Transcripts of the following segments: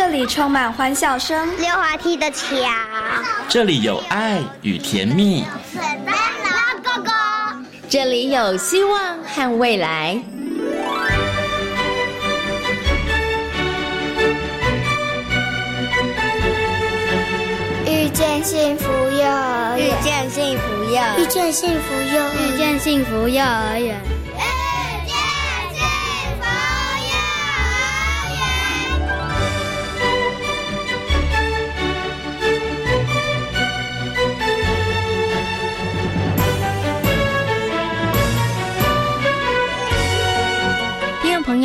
这里充满欢笑声，溜滑梯的桥，这里有爱与甜蜜，圣诞老哥哥，这里有希望和未来。遇见幸福幼儿园，遇见幸福幼，遇见幸福幼，遇见幸福幼儿园。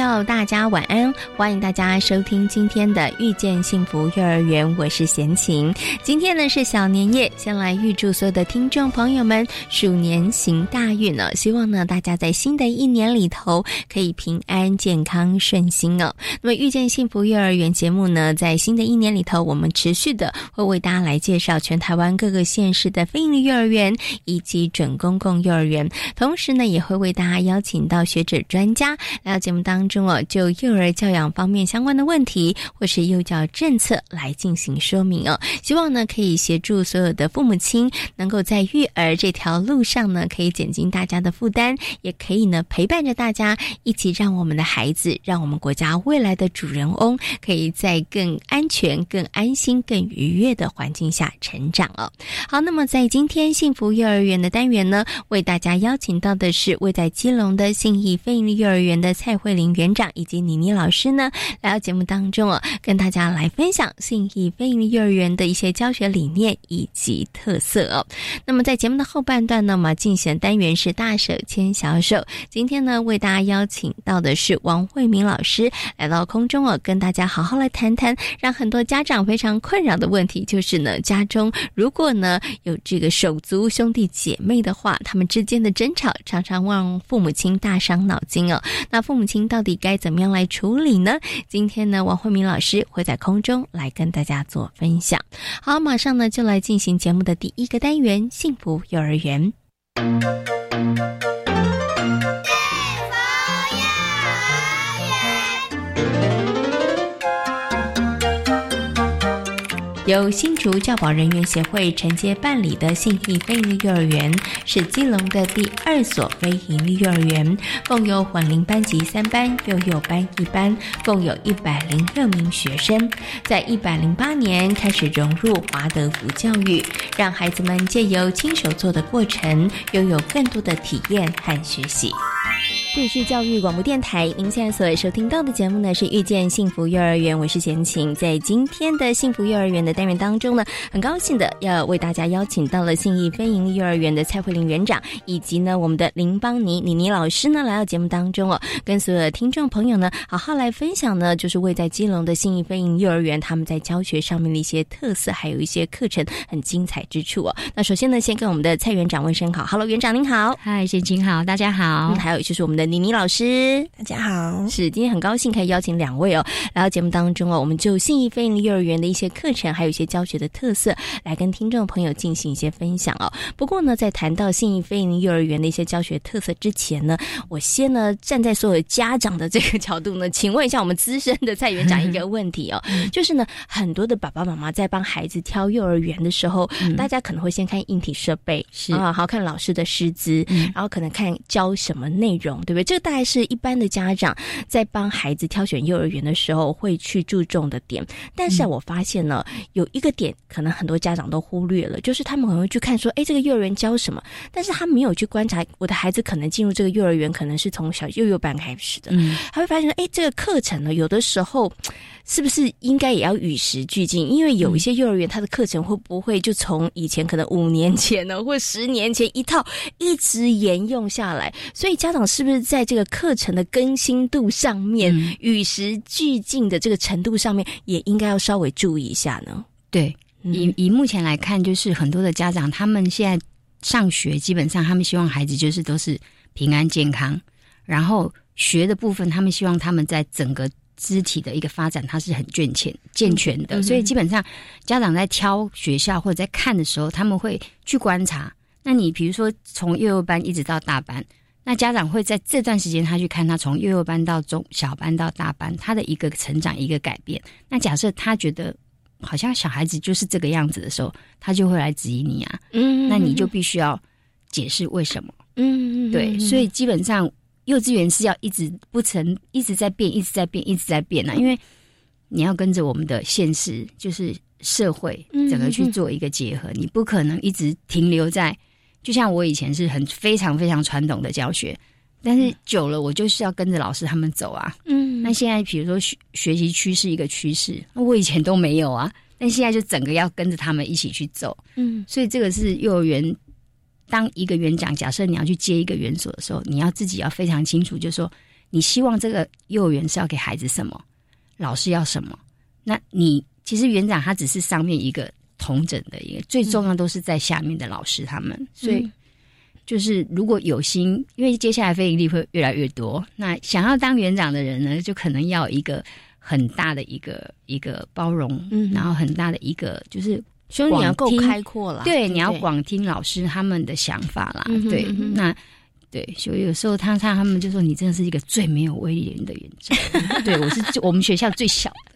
友，大家晚安！欢迎大家收听今天的《遇见幸福幼儿园》，我是贤琴。今天呢是小年夜，先来预祝所有的听众朋友们鼠年行大运呢！希望呢大家在新的一年里头可以平安、健康、顺心哦。那么《遇见幸福幼儿园》节目呢，在新的一年里头，我们持续的会为大家来介绍全台湾各个县市的非营利幼儿园以及准公共幼儿园，同时呢也会为大家邀请到学者专家来到节目当。中中哦，就幼儿教养方面相关的问题，或是幼教政策来进行说明哦。希望呢可以协助所有的父母亲，能够在育儿这条路上呢，可以减轻大家的负担，也可以呢陪伴着大家一起，让我们的孩子，让我们国家未来的主人翁，可以在更安全、更安心、更愉悦的环境下成长哦。好，那么在今天幸福幼儿园的单元呢，为大家邀请到的是位在基隆的信义非营利幼儿园的蔡慧玲。园园长以及妮妮老师呢，来到节目当中哦，跟大家来分享信义非营利幼儿园的一些教学理念以及特色哦。那么在节目的后半段呢，嘛进行单元是大手牵小手。今天呢，为大家邀请到的是王慧明老师来到空中哦，跟大家好好来谈谈，让很多家长非常困扰的问题，就是呢，家中如果呢有这个手足兄弟姐妹的话，他们之间的争吵常常让父母亲大伤脑筋哦。那父母亲。到底该怎么样来处理呢？今天呢，王慧明老师会在空中来跟大家做分享。好，马上呢就来进行节目的第一个单元——幸福幼儿园。由新竹教保人员协会承接办理的信义非营利幼儿园，是基隆的第二所非营利幼儿园，共有混龄班级三班、幼幼班一班，共有一百零六名学生。在一百零八年开始融入华德福教育，让孩子们借由亲手做的过程，拥有更多的体验和学习。这是教育广播电台，您现在所收听到的节目呢是遇见幸福幼儿园，我是贤琴。在今天的幸福幼儿园的单元当中呢，很高兴的要为大家邀请到了信义非营利幼儿园的蔡慧玲园长，以及呢我们的林邦尼妮妮老师呢来到节目当中哦，跟所有的听众朋友呢好好来分享呢，就是位在基隆的信义非营幼儿园他们在教学上面的一些特色，还有一些课程很精彩之处哦。那首先呢，先跟我们的蔡园长问声好，Hello，园长您好，嗨，贤琴好，大家好。还有就是我们的。妮妮老师，大家好，是今天很高兴可以邀请两位哦来到节目当中哦，我们就信义飞鹰幼儿园的一些课程，还有一些教学的特色，来跟听众朋友进行一些分享哦。不过呢，在谈到信义飞鹰幼儿园的一些教学特色之前呢，我先呢站在所有家长的这个角度呢，请问一下我们资深的蔡园长一个问题哦，就是呢，很多的爸爸妈妈在帮孩子挑幼儿园的时候，大家可能会先看硬体设备是。啊，好看老师的师资，然后可能看教什么内容，对不对？这个大概是一般的家长在帮孩子挑选幼儿园的时候会去注重的点，但是我发现呢，有一个点可能很多家长都忽略了，就是他们可能会去看说，哎，这个幼儿园教什么，但是他没有去观察我的孩子可能进入这个幼儿园可能是从小幼幼班开始的，他会发现，哎，这个课程呢，有的时候。是不是应该也要与时俱进？因为有一些幼儿园，它的课程会不会就从以前可能五年前呢，或十年前一套一直沿用下来？所以家长是不是在这个课程的更新度上面、与时俱进的这个程度上面，也应该要稍微注意一下呢？对，以以目前来看，就是很多的家长他们现在上学，基本上他们希望孩子就是都是平安健康，然后学的部分，他们希望他们在整个。肢体的一个发展，它是很健全、健全的，所以基本上家长在挑学校或者在看的时候，他们会去观察。那你比如说从幼幼班一直到大班，那家长会在这段时间，他去看他从幼幼班到中小班到大班，他的一个成长一个改变。那假设他觉得好像小孩子就是这个样子的时候，他就会来质疑你啊。嗯，那你就必须要解释为什么。嗯，对，所以基本上幼稚园是要一直不成一直在变，一直在变，一直在变啊。因为你要跟着我们的现实，就是社会整个去做一个结合，你不可能一直停留在。就像我以前是很非常非常传统的教学，但是久了我就是要跟着老师他们走啊。嗯，那现在比如说学学习趋势一个趋势，那我以前都没有啊，但现在就整个要跟着他们一起去走。嗯，所以这个是幼儿园当一个园长，假设你要去接一个园所的时候，你要自己要非常清楚，就是说你希望这个幼儿园是要给孩子什么，老师要什么。那你其实园长他只是上面一个。同整的一个最重要都是在下面的老师他们，所以就是如果有心，因为接下来非盈利会越来越多，那想要当园长的人呢，就可能要一个很大的一个一个包容，嗯，然后很大的一个就是，所以你要够开阔了，对，你要广听老师他们的想法啦，对，那对，所以有时候他他他们就说你真的是一个最没有威严的园长，对我是我们学校最小的。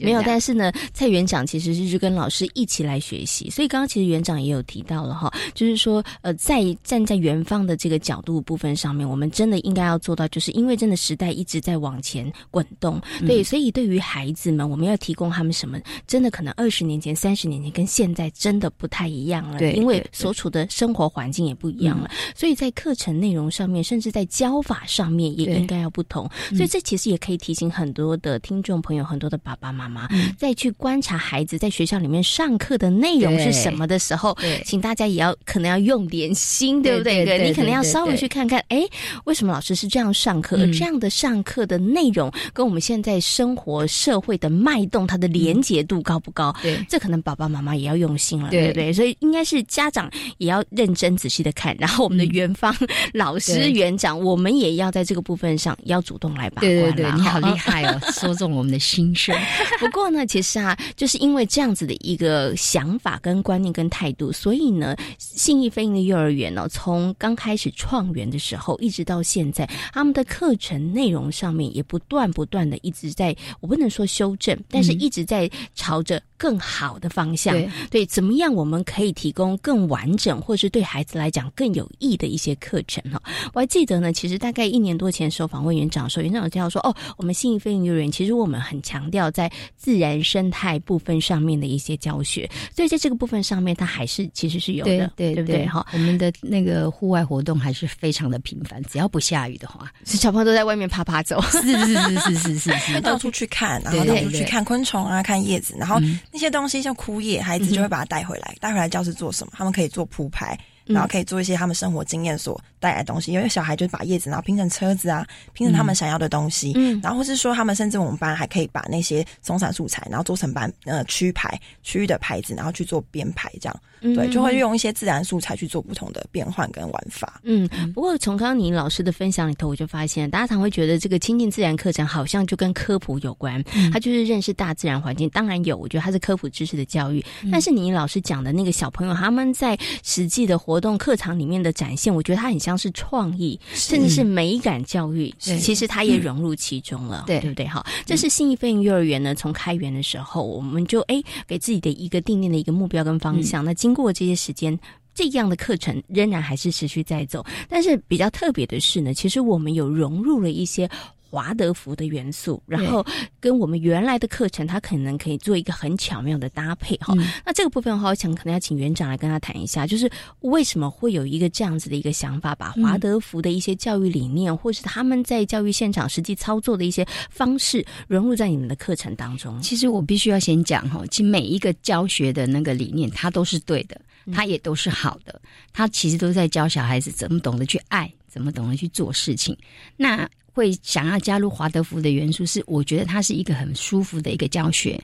没有，但是呢，蔡园长其实是跟老师一起来学习，所以刚刚其实园长也有提到了哈，就是说，呃，在站在园方的这个角度部分上面，我们真的应该要做到，就是因为真的时代一直在往前滚动，对，所以对于孩子们，我们要提供他们什么，真的可能二十年前、三十年前跟现在真的不太一样了，对，因为所处的生活环境也不一样了，所以在课程内容上面，甚至在教法上面也应该要不同，所以这其实也可以提醒很多的听众朋友，很多的爸爸妈妈。再去观察孩子在学校里面上课的内容是什么的时候，请大家也要可能要用点心，对不对？对，你可能要稍微去看看，哎，为什么老师是这样上课？这样的上课的内容跟我们现在生活社会的脉动，它的连结度高不高？对，这可能爸爸妈妈也要用心了，对不对？所以应该是家长也要认真仔细的看，然后我们的园方老师园长，我们也要在这个部分上要主动来把关。对对对，你好厉害哦，说中我们的心声。不过呢，其实啊，就是因为这样子的一个想法、跟观念、跟态度，所以呢，信义飞鹰的幼儿园呢，从刚开始创园的时候，一直到现在，他们的课程内容上面也不断不断的一直在，我不能说修正，但是一直在朝着。更好的方向，对，怎么样我们可以提供更完整，或是对孩子来讲更有益的一些课程哈？我还记得呢，其实大概一年多前的时候访问园长的时候，园长就要说，哦，我们信义飞行幼儿园其实我们很强调在自然生态部分上面的一些教学，所以在这个部分上面，它还是其实是有的，对对不对？哈，我们的那个户外活动还是非常的频繁，只要不下雨的话，小朋友都在外面爬爬走，是是是是是是是，到处去看，然后到处去看昆虫啊，看叶子，然后。那些东西像枯叶，孩子就会把它带回来，带回来教室做什么？他们可以做铺排，然后可以做一些他们生活经验所带来的东西。因为小孩就把叶子然后拼成车子啊，拼成他们想要的东西。嗯，然后或是说他们甚至我们班还可以把那些松散素材，然后做成班呃区牌区域的牌子，然后去做编排这样。对，就会用一些自然素材去做不同的变换跟玩法。嗯，不过从刚刚你老师的分享里头，我就发现，大家常会觉得这个亲近自然课程好像就跟科普有关，它就是认识大自然环境。当然有，我觉得它是科普知识的教育。但是你老师讲的那个小朋友他们在实际的活动课堂里面的展现，我觉得它很像是创意，甚至是美感教育。其实它也融入其中了，对对不对？哈，这是新一飞行幼儿园呢，从开园的时候，我们就哎给自己的一个定定的一个目标跟方向。那经过这些时间，这样的课程仍然还是持续在走。但是比较特别的是呢，其实我们有融入了一些华德福的元素，然后跟我们原来的课程，它可能可以做一个很巧妙的搭配哈。那这个部分的话，我想可能要请园长来跟他谈一下，就是为什么会有一个这样子的一个想法，把华德福的一些教育理念，或是他们在教育现场实际操作的一些方式，融入在你们的课程当中。其实我必须要先讲哈，其实每一个教学的那个理念，它都是对的。它也都是好的，它其实都在教小孩子怎么懂得去爱，怎么懂得去做事情。那会想要加入华德福的元素，是我觉得它是一个很舒服的一个教学，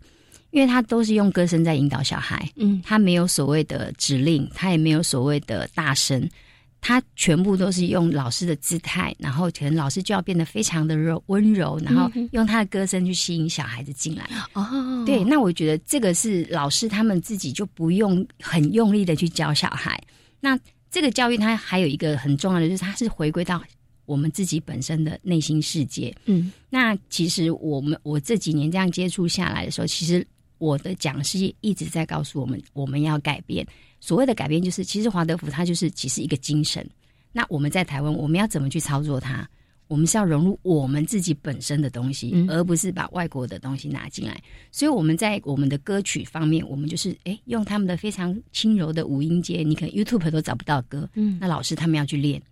因为它都是用歌声在引导小孩，嗯，他没有所谓的指令，他也没有所谓的大声。他全部都是用老师的姿态，然后可能老师就要变得非常的柔温柔，然后用他的歌声去吸引小孩子进来。哦，对，那我觉得这个是老师他们自己就不用很用力的去教小孩。那这个教育它还有一个很重要的，就是它是回归到我们自己本身的内心世界。嗯，那其实我们我这几年这样接触下来的时候，其实我的讲师一直在告诉我们，我们要改变。所谓的改变，就是其实华德福它就是其实一个精神。那我们在台湾，我们要怎么去操作它？我们是要融入我们自己本身的东西，而不是把外国的东西拿进来。所以我们在我们的歌曲方面，我们就是哎用他们的非常轻柔的五音阶，你可能 YouTube 都找不到歌。嗯，那老师他们要去练。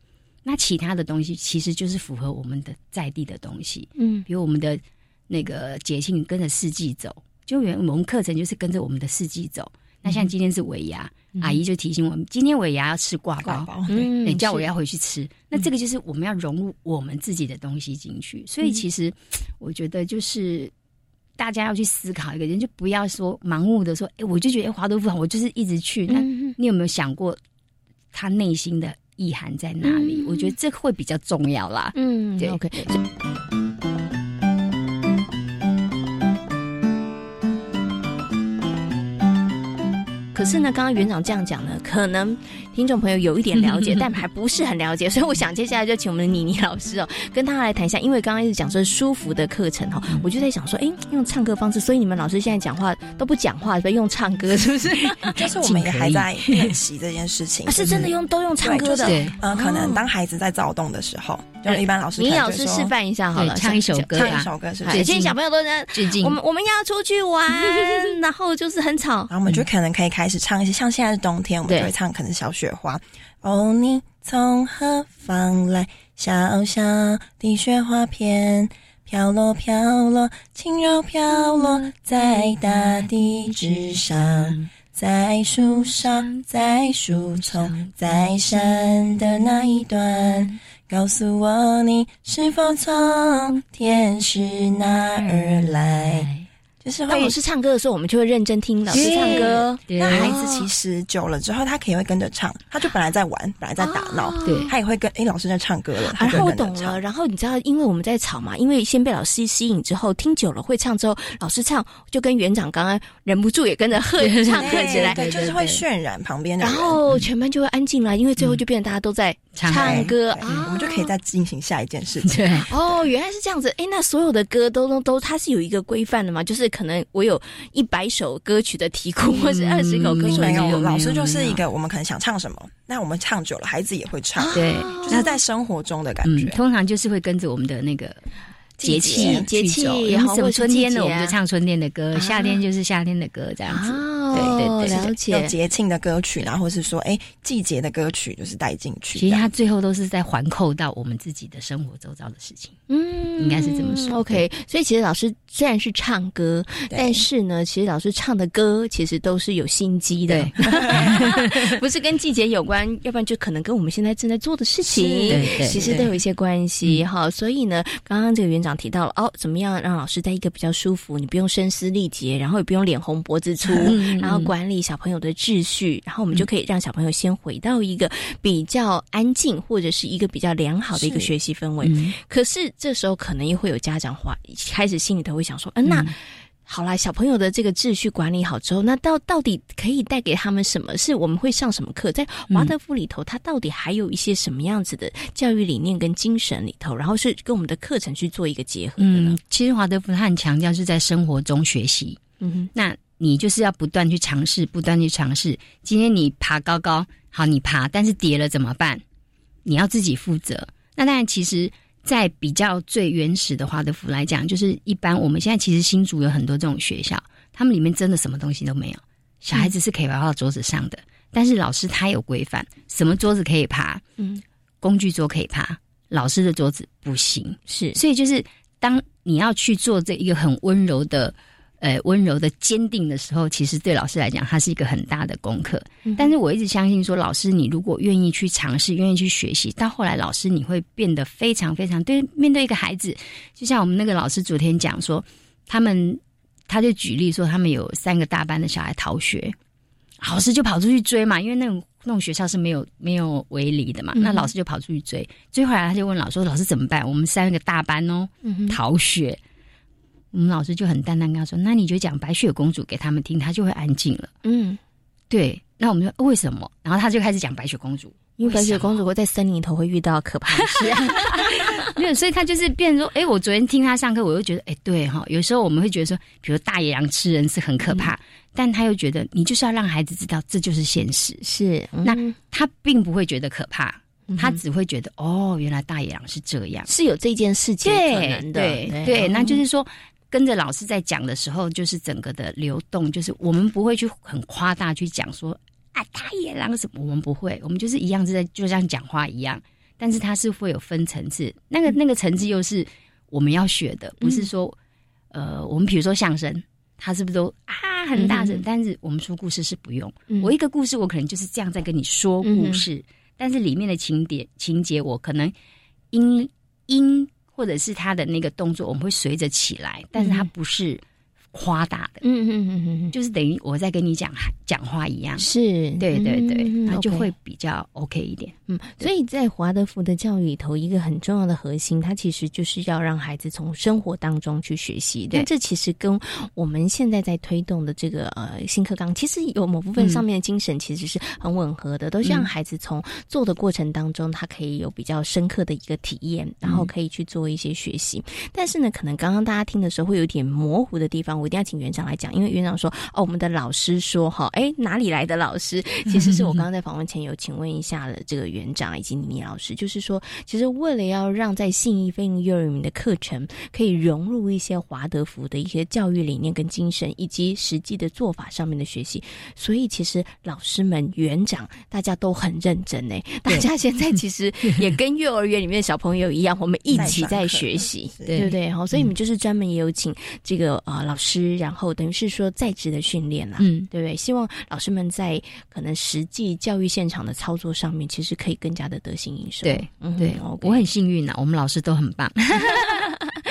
那其他的东西其实就是符合我们的在地的东西。嗯，比如我们的那个节庆跟着四季走，就原我们课程就是跟着我们的四季走。那像今天是尾牙，阿姨就提醒我们，今天尾牙要吃挂包，嗯，叫我要回去吃。那这个就是我们要融入我们自己的东西进去。所以其实我觉得就是大家要去思考一个人，就不要说盲目的说，哎，我就觉得华都不好，我就是一直去。那你有没有想过他内心的意涵在哪里？我觉得这会比较重要啦。嗯，对，OK。可是呢，刚刚园长这样讲呢，可能听众朋友有一点了解，但还不是很了解，所以我想接下来就请我们的妮妮老师哦，跟他来谈一下。因为刚刚一直讲说舒服的课程哈，我就在想说，哎，用唱歌方式，所以你们老师现在讲话都不讲话，用唱歌是不是？就是我们也还在练习这件事情，是真的用都用唱歌的。嗯，可能当孩子在躁动的时候，就一般老师，妮老师示范一下好了，唱一首歌，唱一首歌是。现在小朋友都在，我们我们要出去玩，然后就是很吵，然后我们就可能可以开始唱一些，像现在是冬天，我们就会唱可能小雪花。哦，你从何方来？小小的雪花片，飘落飘落，轻柔飘落在大地之上，在树上，在树丛，在山的那一端，告诉我你是否从天使那儿来？就是当老师唱歌的时候，我们就会认真听老师唱歌。那孩子其实久了之后，他可以会跟着唱。他就本来在玩，本来在打闹，对，他也会跟哎老师在唱歌了。然后我懂了。然后你知道，因为我们在吵嘛，因为先被老师吸引之后，听久了会唱之后，老师唱就跟园长刚刚忍不住也跟着喝 唱歌起来，对，就是会渲染旁边的。然后全班就会安静了，因为最后就变成大家都在唱歌，我们就可以再进行下一件事情。对，哦，原来是这样子。哎，那所有的歌都都都，它是有一个规范的嘛？就是。可能我有一百首歌曲的题库，或是二十首歌曲的题库。老师就是一个，我们可能想唱什么，那我们唱久了，孩子也会唱。对，就是在生活中的感觉。通常就是会跟着我们的那个节气节气，然后春天的我们就唱春天的歌，夏天就是夏天的歌，这样子。对对对，了解。有节庆的歌曲，然后是说，哎，季节的歌曲就是带进去。其实它最后都是在环扣到我们自己的生活周遭的事情。嗯，应该是这么说。OK，所以其实老师虽然是唱歌，但是呢，其实老师唱的歌其实都是有心机的，不是跟季节有关，要不然就可能跟我们现在正在做的事情，其实都有一些关系哈。所以呢，刚刚这个园长提到了哦，怎么样让老师在一个比较舒服，你不用声嘶力竭，然后也不用脸红脖子粗。然后管理小朋友的秩序，然后我们就可以让小朋友先回到一个比较安静或者是一个比较良好的一个学习氛围。可是这时候可能又会有家长话开始心里头会想说：，嗯，那好啦，小朋友的这个秩序管理好之后，那到到底可以带给他们什么？是我们会上什么课？在华德福里头，他到底还有一些什么样子的教育理念跟精神里头？然后是跟我们的课程去做一个结合的呢？其实华德福他很强调是在生活中学习。嗯哼，那。你就是要不断去尝试，不断去尝试。今天你爬高高，好，你爬，但是跌了怎么办？你要自己负责。那当然，其实，在比较最原始的华德福来讲，就是一般我们现在其实新竹有很多这种学校，他们里面真的什么东西都没有，小孩子是可以爬到桌子上的，但是老师他有规范，什么桌子可以爬，嗯，工具桌可以爬，老师的桌子不行。是，所以就是当你要去做这一个很温柔的。呃，温柔的坚定的时候，其实对老师来讲，它是一个很大的功课。但是我一直相信说，老师你如果愿意去尝试，愿意去学习，到后来老师你会变得非常非常对。面对一个孩子，就像我们那个老师昨天讲说，他们他就举例说，他们有三个大班的小孩逃学，老师就跑出去追嘛，因为那种那种学校是没有没有围篱的嘛，那老师就跑出去追，追回来他就问老师说：“老师怎么办？我们三个大班哦，逃学。”我们老师就很淡淡跟他说：“那你就讲白雪公主给他们听，他就会安静了。”嗯，对。那我们说为什么？然后他就开始讲白雪公主，因为白雪公主会在森林里头会遇到可怕的事。啊 没有，所以他就是变成说，哎，我昨天听他上课，我又觉得，哎，对哈，有时候我们会觉得说，比如大野狼吃人是很可怕，但他又觉得你就是要让孩子知道这就是现实，是，那他并不会觉得可怕，他只会觉得哦，原来大野狼是这样，是有这件事情可能的，对对，那就是说。跟着老师在讲的时候，就是整个的流动，就是我们不会去很夸大去讲说啊大野狼什么，我们不会，我们就是一样是在就像讲话一样，但是它是会有分层次，那个那个层次又是我们要学的，不是说呃，我们比如说相声，它是不是都啊很大声？但是我们说故事是不用，我一个故事我可能就是这样在跟你说故事，但是里面的情节情节我可能因因。或者是他的那个动作，我们会随着起来，但是他不是。夸大的，嗯嗯嗯嗯，就是等于我在跟你讲讲话一样，是对对对，那就会比较 OK 一点。嗯，所以在华德福的教育里头，一个很重要的核心，它其实就是要让孩子从生活当中去学习。那这其实跟我们现在在推动的这个呃新课纲，其实有某部分上面的精神其实是很吻合的，都是让孩子从做的过程当中，他可以有比较深刻的一个体验，然后可以去做一些学习。但是呢，可能刚刚大家听的时候会有点模糊的地方。我一定要请园长来讲，因为园长说：“哦，我们的老师说，哈，哎，哪里来的老师？其实是我刚刚在访问前有请问一下了，这个园长以及倪老师，就是说，其实为了要让在信义飞鹰幼儿园的课程可以融入一些华德福的一些教育理念跟精神，以及实际的做法上面的学习，所以其实老师们、园长大家都很认真呢。大家现在其实也跟 幼儿园里面的小朋友一样，我们一起在学习，对不对？好，所以你们就是专门也有请这个啊老师，然后。等于是说在职的训练啦，嗯，对不对？希望老师们在可能实际教育现场的操作上面，其实可以更加的得心应手。对，嗯对，我很幸运呐，我们老师都很棒。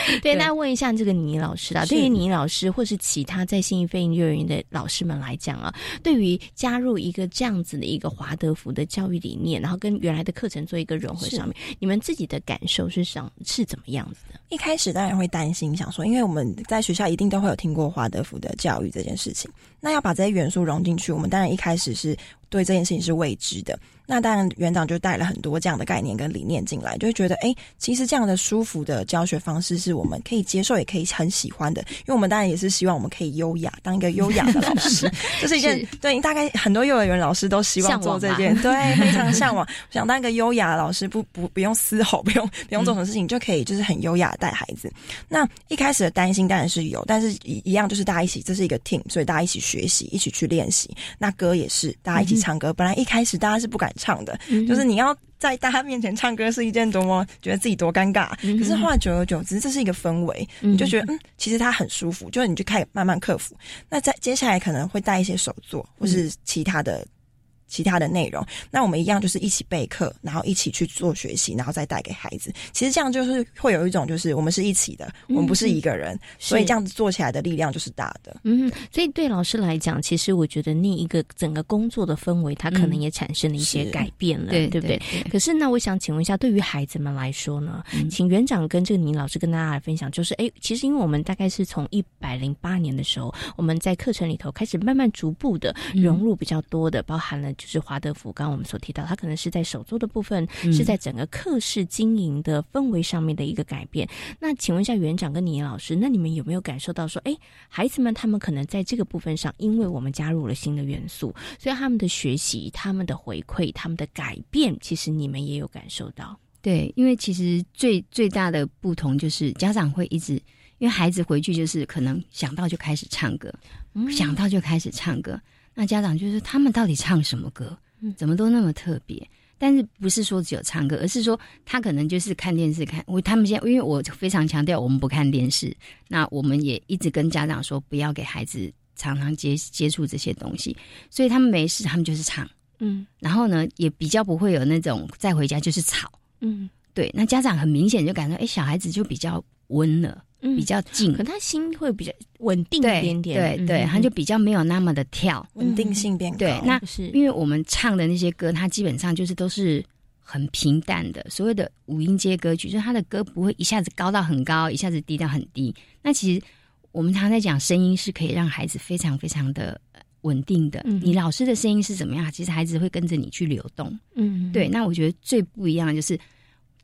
对，那问一下这个倪老师啊，对于倪老师或是其他在新义飞鹰幼儿园的老师们来讲啊，对于加入一个这样子的一个华德福的教育理念，然后跟原来的课程做一个融合上面，你们自己的感受是想是怎么样子的？一开始当然会担心，想说，因为我们在学校一定都会有听过华德福的教育这件事情，那要把这些元素融进去，我们当然一开始是对这件事情是未知的。那当然，园长就带了很多这样的概念跟理念进来，就会觉得，哎，其实这样的舒服的教学方式是我们可以接受，也可以很喜欢的。因为我们当然也是希望我们可以优雅，当一个优雅的老师，这是一件对大概很多幼儿园老师都希望做这件，对，非常向往，想当一个优雅的老师，不不不用嘶吼，不用不用做什么事情，就可以就是很优雅带孩子。那一开始的担心当然是有，但是一一样就是大家一起，这是一个 team，所以大家一起学习，一起去练习。那歌也是大家一起唱歌，本来一开始大家是不敢唱的。就是你要在大家面前唱歌是一件多么觉得自己多尴尬，可是后来久而久之，这是一个氛围，你就觉得嗯，其实它很舒服，就是你就开始慢慢克服。那在接下来可能会带一些手作或是其他的。其他的内容，那我们一样就是一起备课，然后一起去做学习，然后再带给孩子。其实这样就是会有一种，就是我们是一起的，我们不是一个人，所以这样子做起来的力量就是大的。嗯，所以对老师来讲，其实我觉得那一个整个工作的氛围，它可能也产生了一些改变了，对不对？可是那我想请问一下，对于孩子们来说呢，请园长跟这个倪老师跟大家来分享，就是哎，其实因为我们大概是从一百零八年的时候，我们在课程里头开始慢慢逐步的融入比较多的，包含了。就是华德福，刚刚我们所提到，它可能是在手作的部分，是在整个课室经营的氛围上面的一个改变。那请问一下园长跟倪老师，那你们有没有感受到说，哎，孩子们他们可能在这个部分上，因为我们加入了新的元素，所以他们的学习、他们的回馈、他们的改变，其实你们也有感受到？对，因为其实最最大的不同就是家长会一直，因为孩子回去就是可能想到就开始唱歌，想到就开始唱歌。那家长就是他们到底唱什么歌？怎么都那么特别？但是不是说只有唱歌，而是说他可能就是看电视看。我他们现在因为我非常强调我们不看电视，那我们也一直跟家长说不要给孩子常常接接触这些东西，所以他们没事，他们就是唱，嗯，然后呢也比较不会有那种再回家就是吵，嗯，对。那家长很明显就感到，哎，小孩子就比较温了。比较近，可他心会比较稳定一点点，对对，他就比较没有那么的跳，稳定性变高。对，那是因为我们唱的那些歌，它基本上就是都是很平淡的，所谓的五音阶歌曲，就是他的歌不会一下子高到很高，一下子低到很低。那其实我们常常在讲，声音是可以让孩子非常非常的稳定的。你老师的声音是怎么样？其实孩子会跟着你去流动。嗯，对。那我觉得最不一样的就是。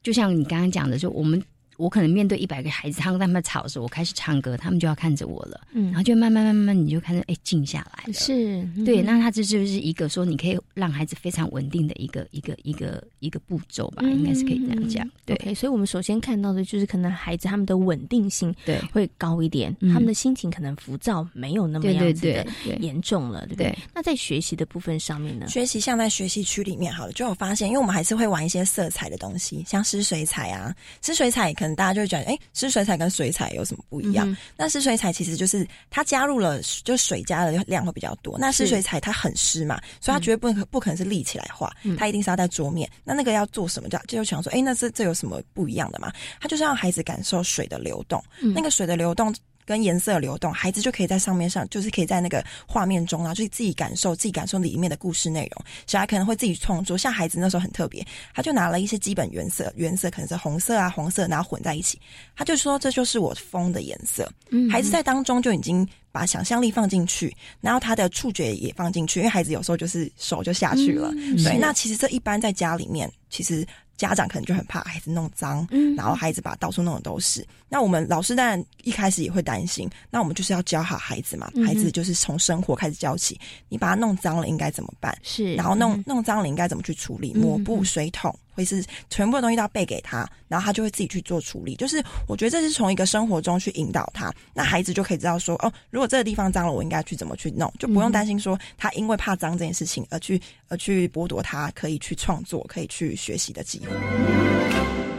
就像你刚刚讲的，就我们。我可能面对一百个孩子，他们在那吵的时候，我开始唱歌，他们就要看着我了，嗯，然后就慢慢慢慢，你就看着哎静下来了，是对，那他这就是一个说你可以让孩子非常稳定的一个一个一个一个步骤吧，应该是可以这样讲，对，所以我们首先看到的就是可能孩子他们的稳定性对会高一点，他们的心情可能浮躁没有那么样子的严重了，对不对？那在学习的部分上面呢？学习像在学习区里面好了，就有发现，因为我们还是会玩一些色彩的东西，像湿水彩啊，湿水彩可能。大家就会觉得，哎，湿水彩跟水彩有什么不一样？那湿水彩其实就是它加入了，就水加的量会比较多。那湿水彩它很湿嘛，所以它绝对不可不可能是立起来画，它一定是要在桌面。那那个要做什么？就就想说，哎，那是这有什么不一样的嘛？它就是让孩子感受水的流动，那个水的流动。跟颜色流动，孩子就可以在上面上，就是可以在那个画面中啊，就自己感受，自己感受里面的故事内容。小孩可能会自己创作，像孩子那时候很特别，他就拿了一些基本原色，原色可能是红色啊、黄色，然后混在一起，他就说这就是我风的颜色。孩子在当中就已经把想象力放进去，然后他的触觉也放进去，因为孩子有时候就是手就下去了。对，那其实这一般在家里面，其实。家长可能就很怕孩子弄脏，然后孩子把到处弄的都是。那我们老师当然一开始也会担心，那我们就是要教好孩子嘛。孩子就是从生活开始教起，你把它弄脏了应该怎么办？是，然后弄弄脏了应该怎么去处理？抹布、水桶。会是全部的东西都要背给他，然后他就会自己去做处理。就是我觉得这是从一个生活中去引导他，那孩子就可以知道说，哦，如果这个地方脏了，我应该去怎么去弄，就不用担心说他因为怕脏这件事情而去而去剥夺他可以去创作、可以去学习的机会。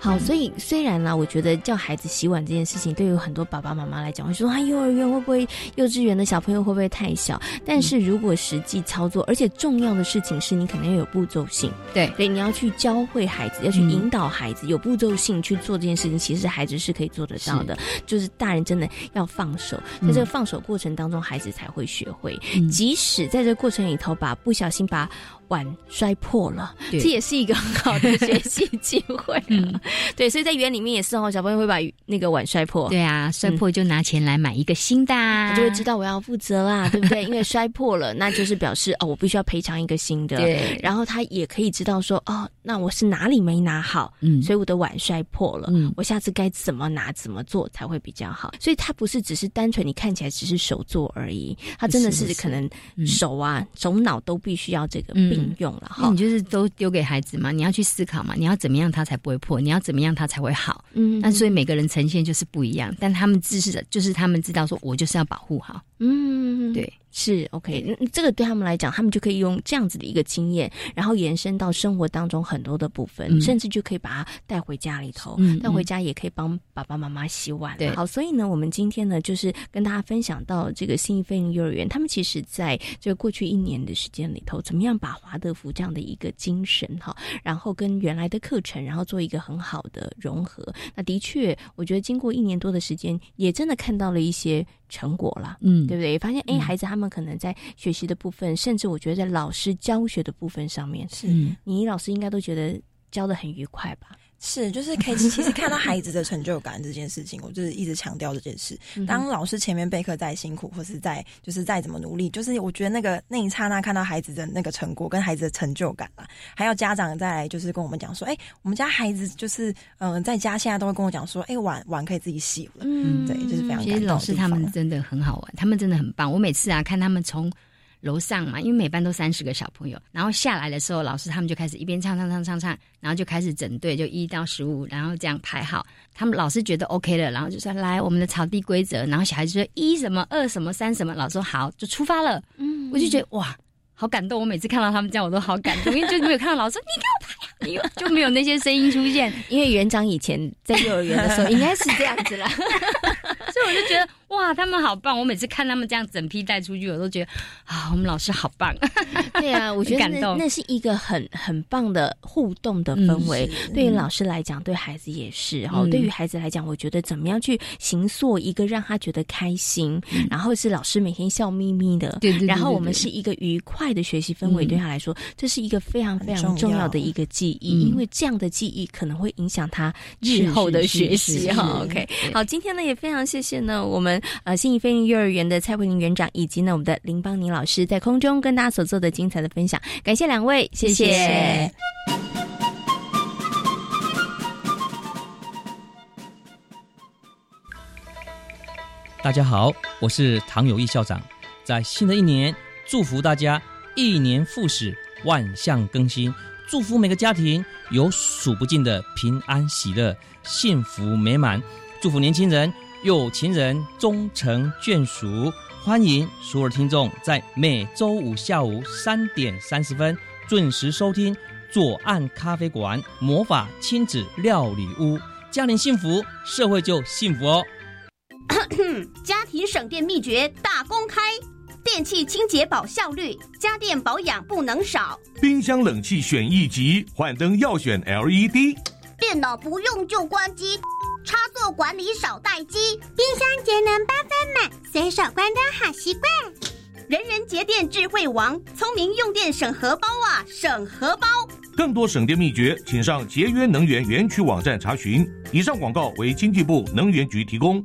好，所以虽然呢，我觉得叫孩子洗碗这件事情，对于很多爸爸妈妈来讲，会说啊，幼儿园会不会幼稚园的小朋友会不会太小？但是如果实际操作，而且重要的事情是你可能要有步骤性，对，对，你要去教会孩子，要去引导孩子，有步骤性去做这件事情，其实孩子是可以做得到的。就是大人真的要放手，在这个放手过程当中，孩子才会学会。即使在这个过程里头，把不小心把。碗摔破了，这也是一个很好的学习机会。嗯，对，所以在园里面也是哦，小朋友会把那个碗摔破。对啊，摔破就拿钱来买一个新的，就会知道我要负责啦，对不对？因为摔破了，那就是表示哦，我必须要赔偿一个新的。对，然后他也可以知道说，哦，那我是哪里没拿好，嗯，所以我的碗摔破了，嗯，我下次该怎么拿、怎么做才会比较好？所以他不是只是单纯你看起来只是手做而已，他真的是可能手啊、手脑都必须要这个。用了哈，你就是都丢给孩子嘛，你要去思考嘛，你要怎么样他才不会破，你要怎么样他才会好，嗯，那所以每个人呈现就是不一样，但他们知识的就是他们知道说，我就是要保护好，嗯，对。是 OK，这个对他们来讲，他们就可以用这样子的一个经验，然后延伸到生活当中很多的部分，甚至就可以把它带回家里头，带回家也可以帮爸爸妈妈洗碗。对，好，所以呢，我们今天呢，就是跟大家分享到这个新义飞鹰幼儿园，他们其实在这个过去一年的时间里头，怎么样把华德福这样的一个精神哈，然后跟原来的课程，然后做一个很好的融合。那的确，我觉得经过一年多的时间，也真的看到了一些。成果了，嗯，对不对？发现哎，孩子他们可能在学习的部分，甚至我觉得在老师教学的部分上面，是你老师应该都觉得教的很愉快吧？是，就是可以其实看到孩子的成就感这件事情，我就是一直强调这件事。当老师前面备课再辛苦，或是在就是再怎么努力，就是我觉得那个那一刹那看到孩子的那个成果跟孩子的成就感吧，还有家长再来就是跟我们讲说，哎，我们家孩子就是嗯，在家现在都会跟我讲说，哎，碗碗可以自己洗了，嗯，对，就是非常。其实老师他们真的很好玩，他们真的很棒。我每次啊看他们从。楼上嘛，因为每班都三十个小朋友，然后下来的时候，老师他们就开始一边唱唱唱唱唱，然后就开始整队，就一到十五，然后这样排好。他们老师觉得 OK 了，然后就说来我们的草地规则，然后小孩子说一什么二什么三什么，老师说好就出发了。嗯，我就觉得哇。好感动！我每次看到他们这样，我都好感动，因为就没有看到老师，你给我拍呀，你就没有那些声音出现。因为园长以前在幼儿园的时候，应该是这样子啦，所以我就觉得哇，他们好棒！我每次看他们这样整批带出去，我都觉得啊，我们老师好棒。对啊，我觉得那那是一个很很棒的互动的氛围。对于老师来讲，对孩子也是哈。对于孩子来讲，我觉得怎么样去形塑一个让他觉得开心，然后是老师每天笑眯眯的，对对，然后我们是一个愉快。的学习氛围对他来说，这是一个非常非常重要的一个记忆，因为这样的记忆可能会影响他日后的学习。哈，OK，好，今天呢也非常谢谢谢呢，我们呃新义飞云幼儿园的蔡慧玲园长以及呢我们的林邦宁老师在空中跟大家所做的精彩的分享，感谢两位，谢谢。大家好，我是唐有义校长，在新的一年祝福大家一年复始，万象更新，祝福每个家庭有数不尽的平安喜乐、幸福美满，祝福年轻人。有情人终成眷属。欢迎所有听众在每周五下午三点三十分准时收听左岸咖啡馆魔法亲子料理屋。家庭幸福，社会就幸福哦。家庭省电秘诀大公开：电器清洁保效率，家电保养不能少。冰箱冷气选一级，换灯要选 LED。电脑不用就关机，插座管理少待机。冰箱节能八分满，随手关灯好习惯。人人节电智慧王，聪明用电省荷包啊，省荷包。更多省电秘诀，请上节约能源园区网站查询。以上广告为经济部能源局提供。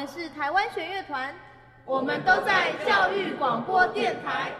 我们是台湾弦乐团，我们都在教育广播电台。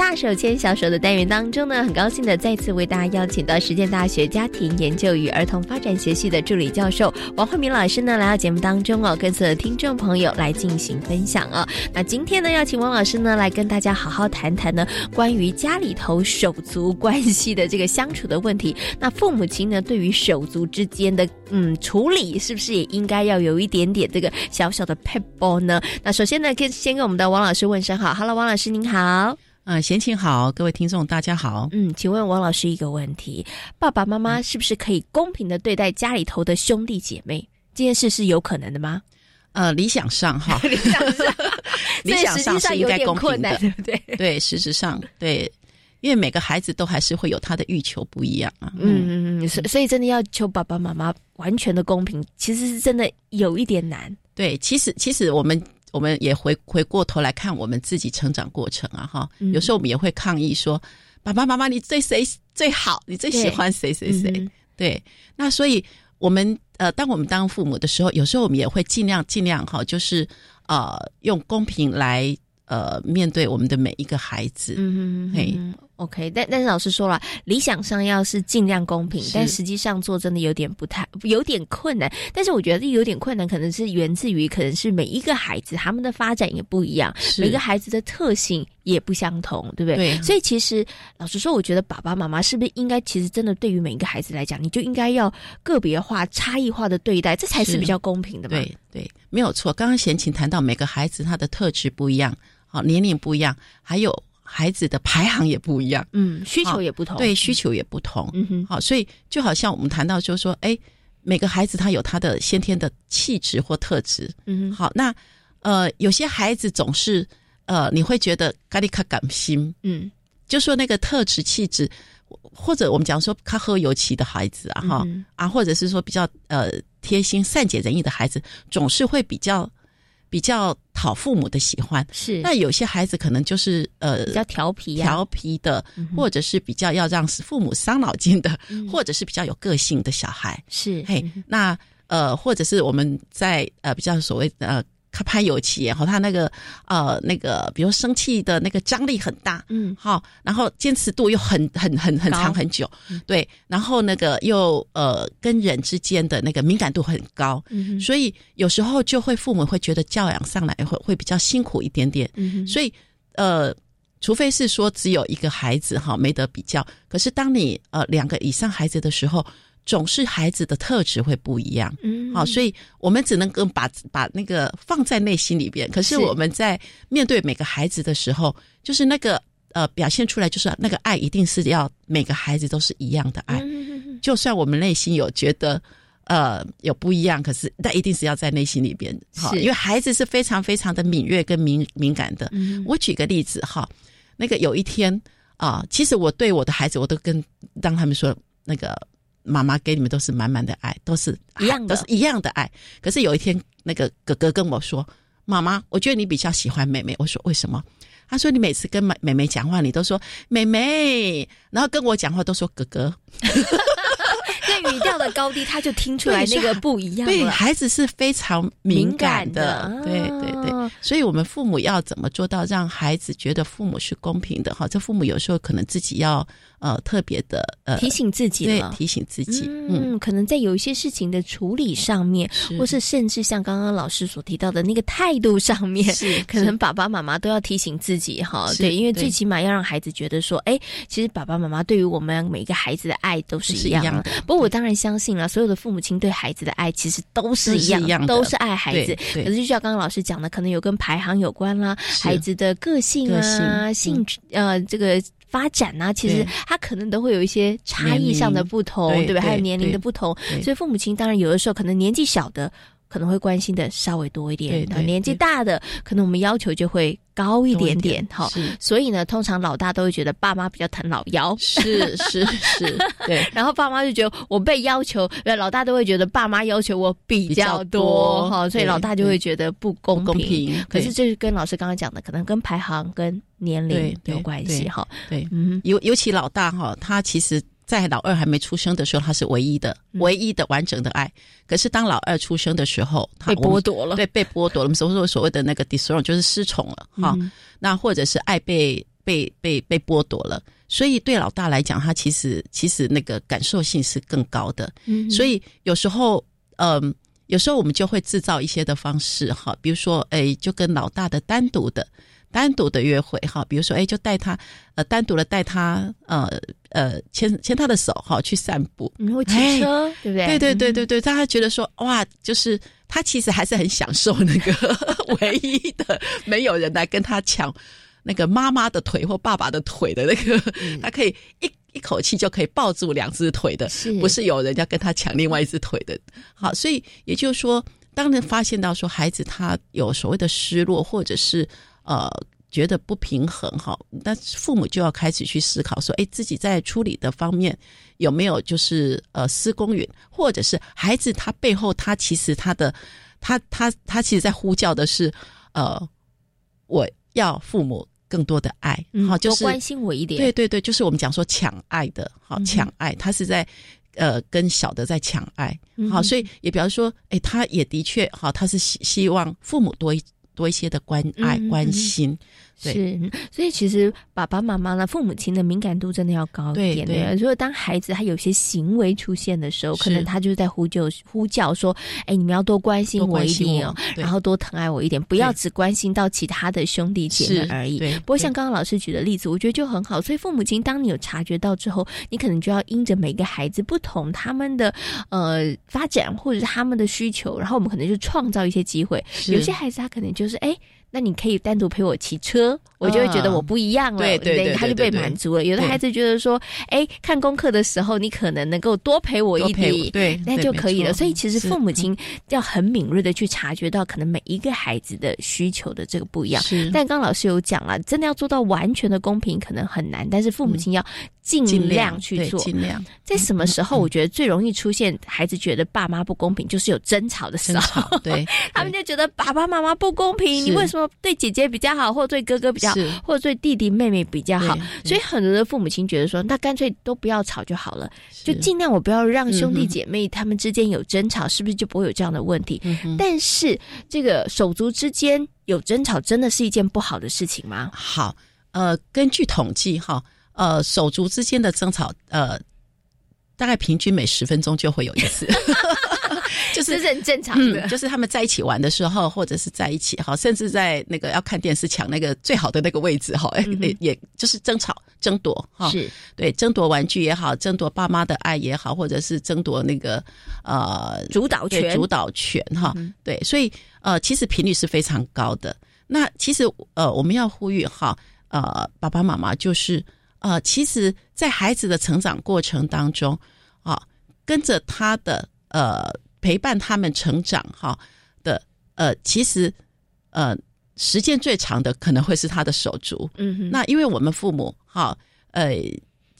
大手牵小手的单元当中呢，很高兴的再次为大家邀请到实践大学家庭研究与儿童发展学系的助理教授王慧明老师呢，来到节目当中哦，跟所有听众朋友来进行分享哦。那今天呢，要请王老师呢来跟大家好好谈谈呢，关于家里头手足关系的这个相处的问题。那父母亲呢，对于手足之间的嗯处理，是不是也应该要有一点点这个小小的 pebble 呢？那首先呢，跟先跟我们的王老师问声好，Hello，王老师您好。嗯，贤琴好，各位听众大家好。嗯，请问王老师一个问题：爸爸妈妈是不是可以公平的对待家里头的兄弟姐妹？这件事是有可能的吗？呃，理想上哈，理想上，理想上是应该公平的，对不对？对，事实上对，因为每个孩子都还是会有他的欲求不一样啊。嗯嗯嗯，所所以真的要求爸爸妈妈完全的公平，其实是真的有一点难。对，其实其实我们。我们也回回过头来看我们自己成长过程啊，哈，有时候我们也会抗议说，爸爸妈妈，你对谁最好？你最喜欢谁谁谁？对，那所以我们呃，当我们当父母的时候，有时候我们也会尽量尽量哈，就是呃，用公平来呃面对我们的每一个孩子。嗯嗯嘿。OK，但但是老师说了，理想上要是尽量公平，但实际上做真的有点不太，有点困难。但是我觉得有点困难，可能是源自于可能是每一个孩子他们的发展也不一样，每个孩子的特性也不相同，对不对？对。所以其实老实说，我觉得爸爸妈妈是不是应该，其实真的对于每一个孩子来讲，你就应该要个别化、差异化的对待，这才是比较公平的嘛？对对，没有错。刚刚贤琴谈到每个孩子他的特质不一样，好，年龄不一样，还有。孩子的排行也不一样，嗯，需求也不同，对，需求也不同，嗯哼，好，所以就好像我们谈到，就是说，哎，每个孩子他有他的先天的气质或特质，嗯哼，好，那呃，有些孩子总是呃，你会觉得咖喱卡感心，嗯，就说那个特质气质，或者我们讲说他喝油漆的孩子啊，哈啊，或者是说比较呃贴心善解人意的孩子，总是会比较。比较讨父母的喜欢，是。那有些孩子可能就是呃比较调皮、调皮的，或者是比较要让父母伤脑筋的，或者是比较有个性的小孩，是。嘿，那呃或者是我们在呃比较所谓呃。他拍有气，也好他那个呃那个，比如生气的那个张力很大，嗯，好，然后坚持度又很很很很长很久，对，然后那个又呃跟人之间的那个敏感度很高，嗯，所以有时候就会父母会觉得教养上来会会比较辛苦一点点，嗯，所以呃，除非是说只有一个孩子哈没得比较，可是当你呃两个以上孩子的时候，总是孩子的特质会不一样。嗯，好，所以我们只能够把把那个放在内心里边。可是我们在面对每个孩子的时候，就是那个呃表现出来，就是那个爱一定是要每个孩子都是一样的爱。就算我们内心有觉得。呃，有不一样，可是那一定是要在内心里边，好，因为孩子是非常非常的敏锐跟敏敏感的。我举个例子哈，那个有一天啊，其实我对我的孩子，我都跟当他们说，那个妈妈给你们都是满满的爱，都是一样的，都是一样的爱。可是有一天，那个哥哥跟我说，妈妈，我觉得你比较喜欢妹妹。我说为什么？他说你每次跟妹妹妹讲话，你都说妹妹，然后跟我讲话都说哥哥。语调的高低，他就听出来那个不一样。对孩子是非常敏感的，对对对。所以，我们父母要怎么做到让孩子觉得父母是公平的？哈，这父母有时候可能自己要。呃，特别的呃，提醒自己对，提醒自己，嗯，可能在有一些事情的处理上面，或是甚至像刚刚老师所提到的那个态度上面，是 可能爸爸妈妈都要提醒自己哈，对，因为最起码要让孩子觉得说，哎，其实爸爸妈妈对于我们每一个孩子的爱都是一样的。不过我当然相信了，所有的父母亲对孩子的爱其实都是一样，都是爱孩子。可是就像刚刚老师讲的，可能有跟排行有关啦，孩子的个性啊、性呃这个。发展呢，其实他可能都会有一些差异上的不同，对吧？还有年龄的不同，所以父母亲当然有的时候可能年纪小的可能会关心的稍微多一点，年纪大的可能我们要求就会高一点点，哈。所以呢，通常老大都会觉得爸妈比较疼老幺，是是是，对。然后爸妈就觉得我被要求，老大都会觉得爸妈要求我比较多，哈。所以老大就会觉得不公平。可是这是跟老师刚刚讲的，可能跟排行跟。年龄有关系哈，对，嗯，尤尤其老大哈，他其实在老二还没出生的时候，他是唯一的、唯一的完整的爱。可是当老二出生的时候，他被剥夺了，对，被剥夺了。我们所说所谓的那个 d i s r o n 就是失宠了哈。那或者是爱被被被被剥夺了，所以对老大来讲，他其实其实那个感受性是更高的。嗯，所以有时候，嗯，有时候我们就会制造一些的方式哈，比如说，哎，就跟老大的单独的。单独的约会哈，比如说，哎，就带他，呃，单独的带他，呃，呃，牵牵他的手哈，去散步，你会骑车，对不对？对对对对对，让他觉得说，哇，就是他其实还是很享受那个 唯一的，没有人来跟他抢那个妈妈的腿或爸爸的腿的那个，他可以一一口气就可以抱住两只腿的，不是有人要跟他抢另外一只腿的。好，所以也就是说，当人发现到说孩子他有所谓的失落，或者是。呃，觉得不平衡哈，那父母就要开始去思考说，哎，自己在处理的方面有没有就是呃施公允，或者是孩子他背后他其实他的他他他其实在呼叫的是呃，我要父母更多的爱，好，就是关心我一点，对对对，就是我们讲说抢爱的，好抢爱，他是在呃跟小的在抢爱，好，所以也比方说，哎，他也的确好，他是希希望父母多一。多一些的关爱、关心。是，所以其实爸爸妈妈呢，父母亲的敏感度真的要高一点。对，如果当孩子他有些行为出现的时候，可能他就是在呼救、呼叫说：“哎，你们要多关心我一点哦，然后多疼爱我一点，不要只关心到其他的兄弟姐妹而已。”不过像刚刚老师举的例子，我觉得就很好。所以父母亲，当你有察觉到之后，你可能就要因着每个孩子不同，他们的呃发展或者是他们的需求，然后我们可能就创造一些机会。有些孩子他可能就是哎。那你可以单独陪我骑车，我就会觉得我不一样了，对对对，他就被满足了。有的孩子觉得说，哎，看功课的时候，你可能能够多陪我一点，对，那就可以了。所以其实父母亲要很敏锐的去察觉到可能每一个孩子的需求的这个不一样。但刚老师有讲了，真的要做到完全的公平可能很难，但是父母亲要尽量去做。尽量在什么时候，我觉得最容易出现孩子觉得爸妈不公平，就是有争吵的时候。对，他们就觉得爸爸妈妈不公平，你为什么？对姐姐比较好，或者对哥哥比较，或者对弟弟妹妹比较好，所以很多的父母亲觉得说，那干脆都不要吵就好了，就尽量我不要让兄弟姐妹他们之间有争吵，是不是就不会有这样的问题？但是这个手足之间有争吵，真的是一件不好的事情吗？好，呃，根据统计哈，呃，手足之间的争吵，呃，大概平均每十分钟就会有一次。就是很正常的，就是他们在一起玩的时候，或者是在一起哈，甚至在那个要看电视抢那个最好的那个位置哈，哎，也也就是争吵，争夺哈，是。对争夺玩具也好，争夺爸妈的爱也好，或者是争夺那个呃主导权。主导权哈，对，所以呃其实频率是非常高的。那其实呃我们要呼吁哈，呃爸爸妈妈就是呃其实，在孩子的成长过程当中啊，跟着他的呃陪伴他们成长哈的呃其实呃。时间最长的可能会是他的手足，嗯哼。那因为我们父母哈，呃，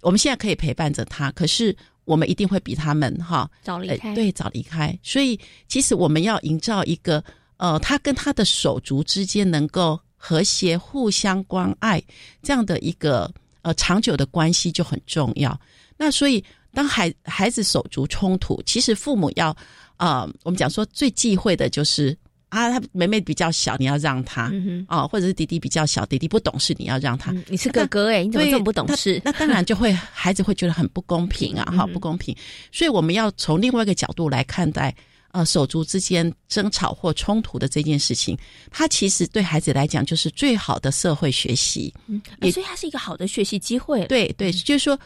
我们现在可以陪伴着他，可是我们一定会比他们哈早离开，对，早离开。所以其实我们要营造一个呃，他跟他的手足之间能够和谐、互相关爱这样的一个呃长久的关系就很重要。那所以当孩孩子手足冲突，其实父母要啊，我们讲说最忌讳的就是。啊，他妹妹比较小，你要让他啊，或者是弟弟比较小，弟弟不懂事，你要让他。你是哥哥哎，你怎么这么不懂事？那当然就会 孩子会觉得很不公平啊，哈，不公平。所以我们要从另外一个角度来看待，呃，手足之间争吵或冲突的这件事情，它其实对孩子来讲就是最好的社会学习，嗯，所以它是一个好的学习机会。对对，就是说。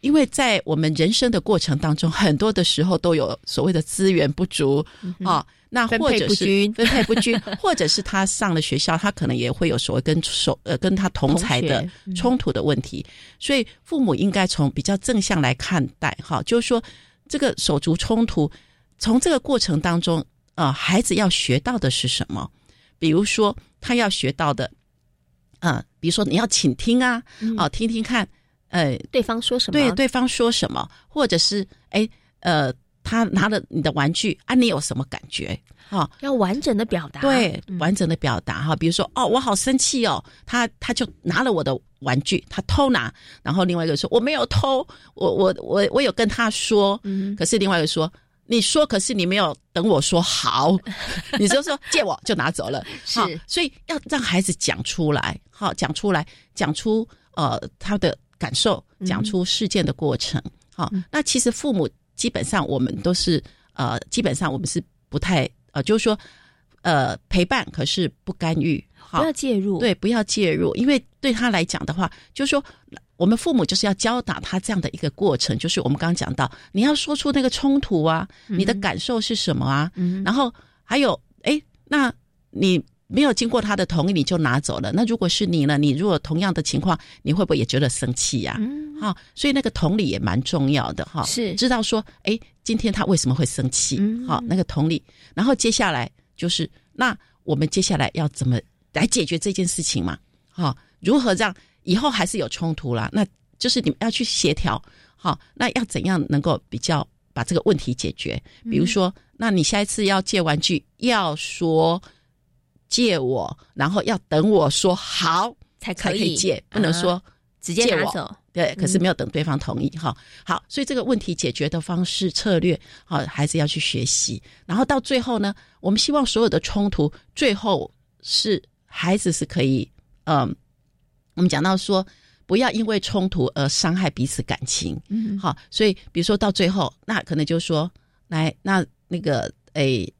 因为在我们人生的过程当中，很多的时候都有所谓的资源不足啊，那或者是分配不均，或者是他上了学校，他可能也会有所谓跟手呃跟他同才的冲突的问题，所以父母应该从比较正向来看待哈，就是说这个手足冲突，从这个过程当中呃，孩子要学到的是什么？比如说他要学到的啊，比如说你要倾听啊，啊，听听看。呃，对方说什么？对，对方说什么，或者是哎，呃，他拿了你的玩具啊，你有什么感觉？哈，要完整的表达，对，完整的表达哈。比如说，哦，我好生气哦，他他就拿了我的玩具，他偷拿，然后另外一个说我没有偷，我我我我有跟他说，嗯，可是另外一个说你说，可是你没有等我说好，你就说借我就拿走了，是，所以要让孩子讲出来，好，讲出来，讲出呃他的。感受讲出事件的过程，好，那其实父母基本上我们都是呃，基本上我们是不太呃，就是说呃陪伴，可是不干预，不要介入，对，不要介入，因为对他来讲的话，就是说我们父母就是要教导他这样的一个过程，就是我们刚刚讲到，你要说出那个冲突啊，你的感受是什么啊，然后还有哎，那你。没有经过他的同意你就拿走了，那如果是你呢？你如果同样的情况，你会不会也觉得生气呀？好，所以那个同理也蛮重要的哈。是知道说，哎，今天他为什么会生气？好，那个同理，然后接下来就是，那我们接下来要怎么来解决这件事情嘛？好，如何让以后还是有冲突啦？那就是你们要去协调。好，那要怎样能够比较把这个问题解决？比如说，那你下一次要借玩具，要说。借我，然后要等我说好才可以借，不能说直接拿走。对，可是没有等对方同意哈。好，所以这个问题解决的方式策略，好，孩子要去学习。然后到最后呢，我们希望所有的冲突最后是孩子是可以，嗯，我们讲到说不要因为冲突而伤害彼此感情。嗯，好，所以比如说到最后，那可能就说来，那那个诶。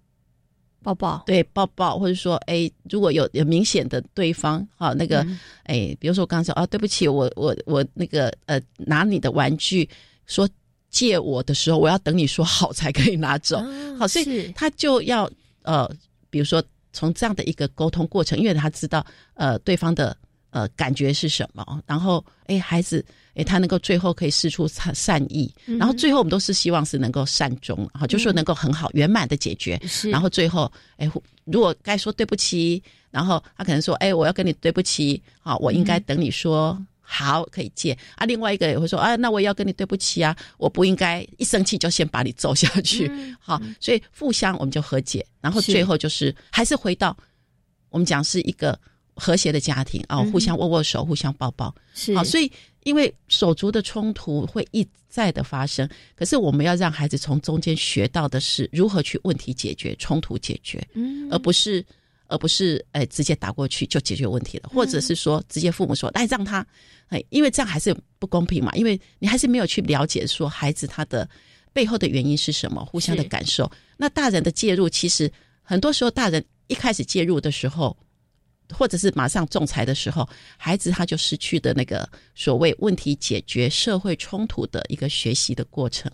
抱抱，对，抱抱，或者说，哎，如果有有明显的对方，好，那个，哎，比如说我刚才说，啊，对不起，我我我那个，呃，拿你的玩具说借我的时候，我要等你说好才可以拿走，好，所以他就要，呃，比如说从这样的一个沟通过程，因为他知道，呃，对方的。呃，感觉是什么？然后，哎，孩子，哎，他能够最后可以试出善善意，然后最后我们都是希望是能够善终，哈，就说能够很好圆满的解决。然后最后，哎，如果该说对不起，然后他可能说，哎，我要跟你对不起，好，我应该等你说好可以借啊。另外一个也会说，啊，那我也要跟你对不起啊，我不应该一生气就先把你揍下去，好，所以互相我们就和解，然后最后就是还是回到我们讲是一个。和谐的家庭啊，互相握握手，互相抱抱，是好。所以，因为手足的冲突会一再的发生，可是我们要让孩子从中间学到的是如何去问题解决、冲突解决，嗯，而不是而不是哎直接打过去就解决问题了，或者是说直接父母说来让他哎，因为这样还是不公平嘛，因为你还是没有去了解说孩子他的背后的原因是什么，互相的感受。那大人的介入，其实很多时候大人一开始介入的时候。或者是马上仲裁的时候，孩子他就失去的那个所谓问题解决、社会冲突的一个学习的过程。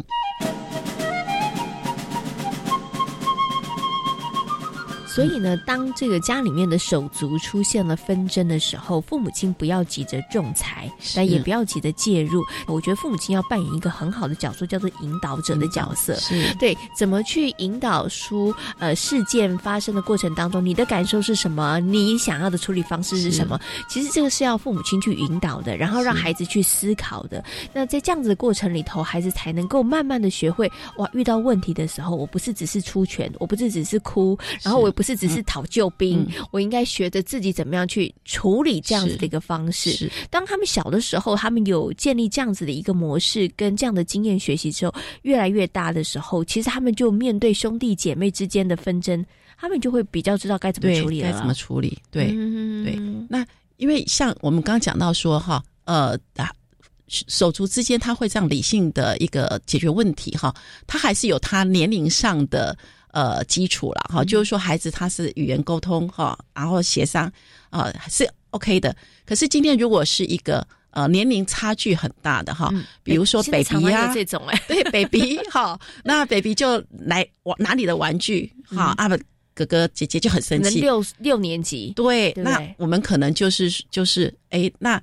所以呢，当这个家里面的手足出现了纷争的时候，父母亲不要急着仲裁，但也不要急着介入。我觉得父母亲要扮演一个很好的角色，叫做引导者的角色。是对，怎么去引导出呃事件发生的过程当中，你的感受是什么？你想要的处理方式是什么？其实这个是要父母亲去引导的，然后让孩子去思考的。那在这样子的过程里头，孩子才能够慢慢的学会哇，遇到问题的时候，我不是只是出拳，我不是只是哭，然后我也不是。只是讨救兵，我应该学着自己怎么样去处理这样子的一个方式。当他们小的时候，他们有建立这样子的一个模式跟这样的经验学习之后，越来越大的时候，其实他们就面对兄弟姐妹之间的纷争，他们就会比较知道该怎么处理了。该怎么处理？对对。那因为像我们刚刚讲到说哈，呃，手足之间他会这样理性的一个解决问题哈，他还是有他年龄上的。呃，基础了哈，就是说孩子他是语言沟通哈，然后协商啊是 OK 的。可是今天如果是一个呃年龄差距很大的哈，比如说 baby 啊这种哎，对 baby 哈，那 baby 就来玩拿你的玩具哈，啊不哥哥姐姐就很生气，六六年级。对，那我们可能就是就是哎那。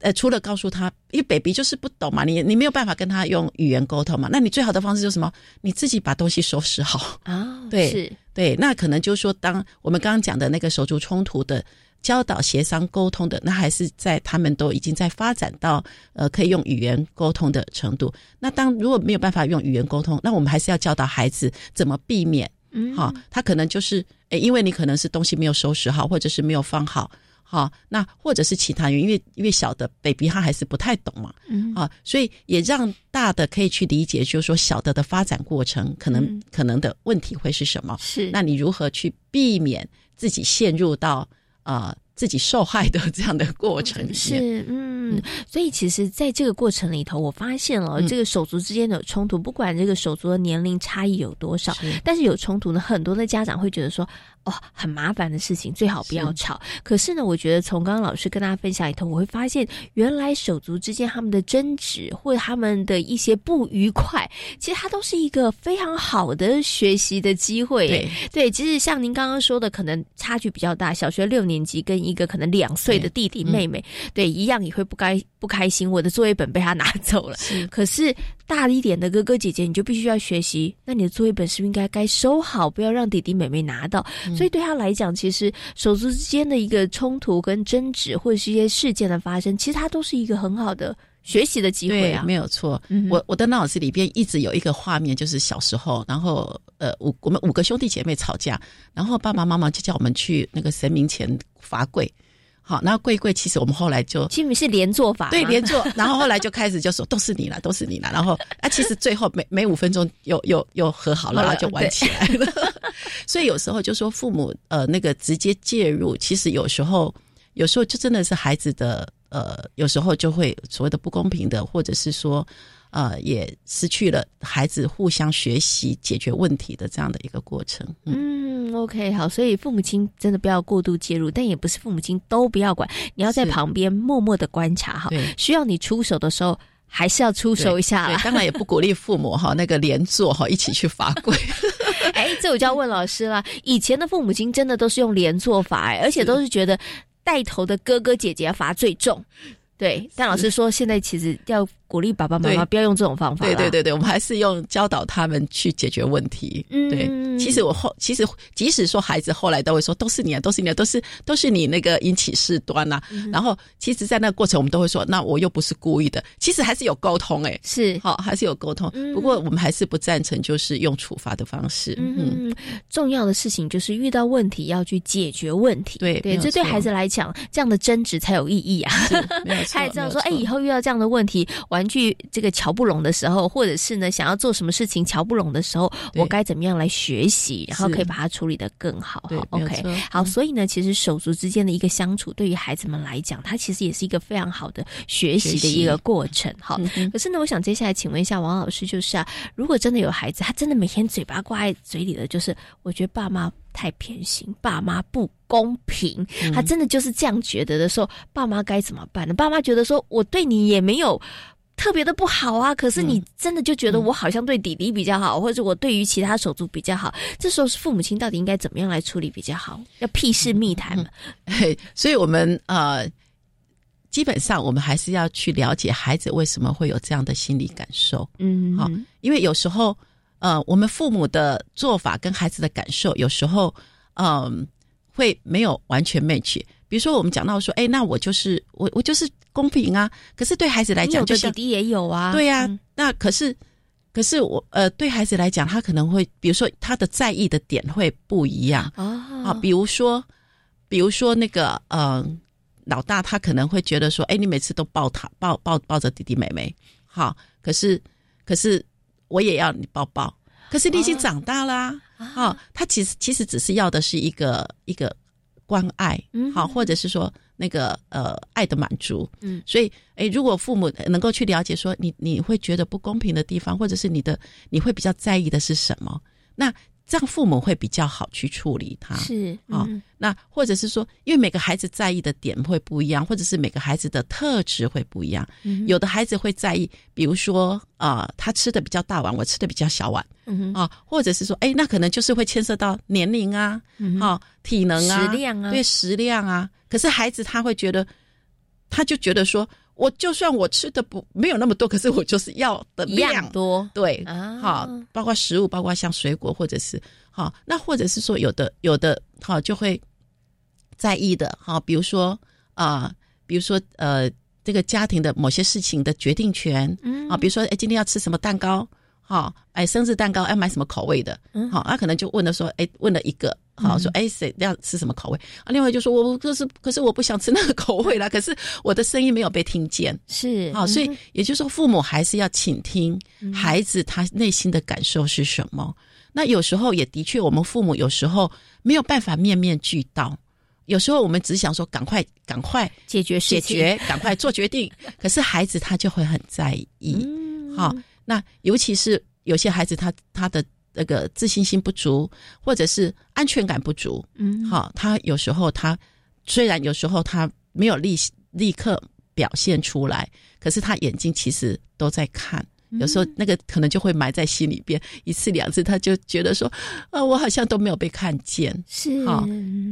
呃，除了告诉他，因为 baby 就是不懂嘛，你你没有办法跟他用语言沟通嘛，那你最好的方式就是什么？你自己把东西收拾好啊。对，是，对，那可能就是说，当我们刚刚讲的那个手足冲突的教导、协商、沟通的，那还是在他们都已经在发展到呃可以用语言沟通的程度。那当如果没有办法用语言沟通，那我们还是要教导孩子怎么避免。嗯，好，他可能就是，诶，因为你可能是东西没有收拾好，或者是没有放好。好，那或者是其他原因，因为因为小的 baby 他还是不太懂嘛，嗯，啊，所以也让大的可以去理解，就是说小的的发展过程可能可能的问题会是什么？是，那你如何去避免自己陷入到啊？自己受害的这样的过程是，嗯，所以其实在这个过程里头，我发现了这个手足之间的冲突，不管这个手足的年龄差异有多少，但是有冲突呢，很多的家长会觉得说，哦，很麻烦的事情，最好不要吵。可是呢，我觉得从刚刚老师跟大家分享里头，我会发现，原来手足之间他们的争执或者他们的一些不愉快，其实它都是一个非常好的学习的机会。对，对，其实像您刚刚说的，可能差距比较大，小学六年级跟一个可能两岁的弟弟妹妹，对，一样也会不该不开心。我的作业本被他拿走了，可是大一点的哥哥姐姐，你就必须要学习。那你的作业本是不是应该该收好，不要让弟弟妹妹拿到？所以对他来讲，其实手足之间的一个冲突跟争执，或者是一些事件的发生，其实它都是一个很好的学习的机会啊。没有错，我我的脑子里边一直有一个画面，就是小时候，然后呃，五我们五个兄弟姐妹吵架，然后爸爸妈妈就叫我们去那个神明前罚跪。好，那跪跪，其实我们后来就，其实是连坐法，对，连坐，然后后来就开始就说都是你了，都是你了，然后啊，其实最后每每五分钟又又又和好了，然后就玩起来了。所以有时候就说父母呃那个直接介入，其实有时候有时候就真的是孩子的呃，有时候就会所谓的不公平的，或者是说。呃，也失去了孩子互相学习解决问题的这样的一个过程。嗯，OK，好，所以父母亲真的不要过度介入，但也不是父母亲都不要管，你要在旁边默默的观察哈。需要你出手的时候，还是要出手一下。当然也不鼓励父母哈那个连坐哈一起去罚跪。哎，这我就要问老师了。以前的父母亲真的都是用连坐法，而且都是觉得带头的哥哥姐姐罚最重。对，但老师说现在其实要。鼓励爸爸妈妈不要用这种方法。对对对对，我们还是用教导他们去解决问题。嗯，对。其实我后，其实即使说孩子后来都会说都是你啊，都是你啊，都是都是你那个引起事端呐。然后，其实，在那个过程，我们都会说，那我又不是故意的。其实还是有沟通，哎，是好，还是有沟通。不过，我们还是不赞成就是用处罚的方式。嗯，重要的事情就是遇到问题要去解决问题。对对，这对孩子来讲，这样的争执才有意义啊。他也知道说，哎，以后遇到这样的问题。玩具这个瞧不拢的时候，或者是呢想要做什么事情瞧不拢的时候，我该怎么样来学习，然后可以把它处理的更好？好，OK，好。所以呢，其实手足之间的一个相处，对于孩子们来讲，它其实也是一个非常好的学习的一个过程。好，可是呢，我想接下来请问一下王老师，就是啊，如果真的有孩子，他真的每天嘴巴挂在嘴里的，就是我觉得爸妈。太偏心，爸妈不公平，他真的就是这样觉得的时候，爸妈该怎么办呢？爸妈觉得说我对你也没有。特别的不好啊！可是你真的就觉得我好像对弟弟比较好，或者我对于其他手足比较好。这时候是父母亲到底应该怎么样来处理比较好？要屁事密谈嘛？所以，我们呃，基本上我们还是要去了解孩子为什么会有这样的心理感受。嗯，好，因为有时候呃，我们父母的做法跟孩子的感受有时候嗯会没有完全 match。比如说，我们讲到说，哎，那我就是我，我就是公平啊。可是对孩子来讲，就弟弟也有啊。对呀，那可是，可是我呃，对孩子来讲，他可能会，比如说他的在意的点会不一样啊。比如说，比如说那个呃，老大他可能会觉得说，哎，你每次都抱他，抱抱抱着弟弟妹妹，好，可是可是我也要你抱抱。可是你已经长大啦，啊，他其实其实只是要的是一个一个。关爱，嗯，好，或者是说那个呃爱的满足，嗯，所以，诶，如果父母能够去了解说你你会觉得不公平的地方，或者是你的你会比较在意的是什么，那。这样父母会比较好去处理他，是啊，那或者是说，因为每个孩子在意的点会不一样，或者是每个孩子的特质会不一样。有的孩子会在意，比如说啊，他吃的比较大碗，我吃的比较小碗，啊，或者是说，哎，那可能就是会牵涉到年龄啊，啊，体能啊，食量啊，对食量啊。可是孩子他会觉得，他就觉得说。我就算我吃的不没有那么多，可是我就是要的量。多，对，啊。好，包括食物，包括像水果或者是好，那或者是说有的有的好就会在意的，好，比如说啊，比如说呃，这个家庭的某些事情的决定权，嗯，啊，比如说哎，今天要吃什么蛋糕，好，哎，生日蛋糕要买什么口味的，嗯，好，他可能就问了说，哎，问了一个。好说，哎，谁要吃什么口味啊？另外就说，我可是可是我不想吃那个口味啦。可是我的声音没有被听见，是好，所以也就是说，父母还是要倾听孩子他内心的感受是什么。那有时候也的确，我们父母有时候没有办法面面俱到，有时候我们只想说赶快赶快解决解决，赶快做决定。可是孩子他就会很在意，好，那尤其是有些孩子他他的。那个自信心不足，或者是安全感不足，嗯，好，他有时候他虽然有时候他没有立立刻表现出来，可是他眼睛其实都在看。有时候那个可能就会埋在心里边，一次两次他就觉得说，啊，我好像都没有被看见，是啊，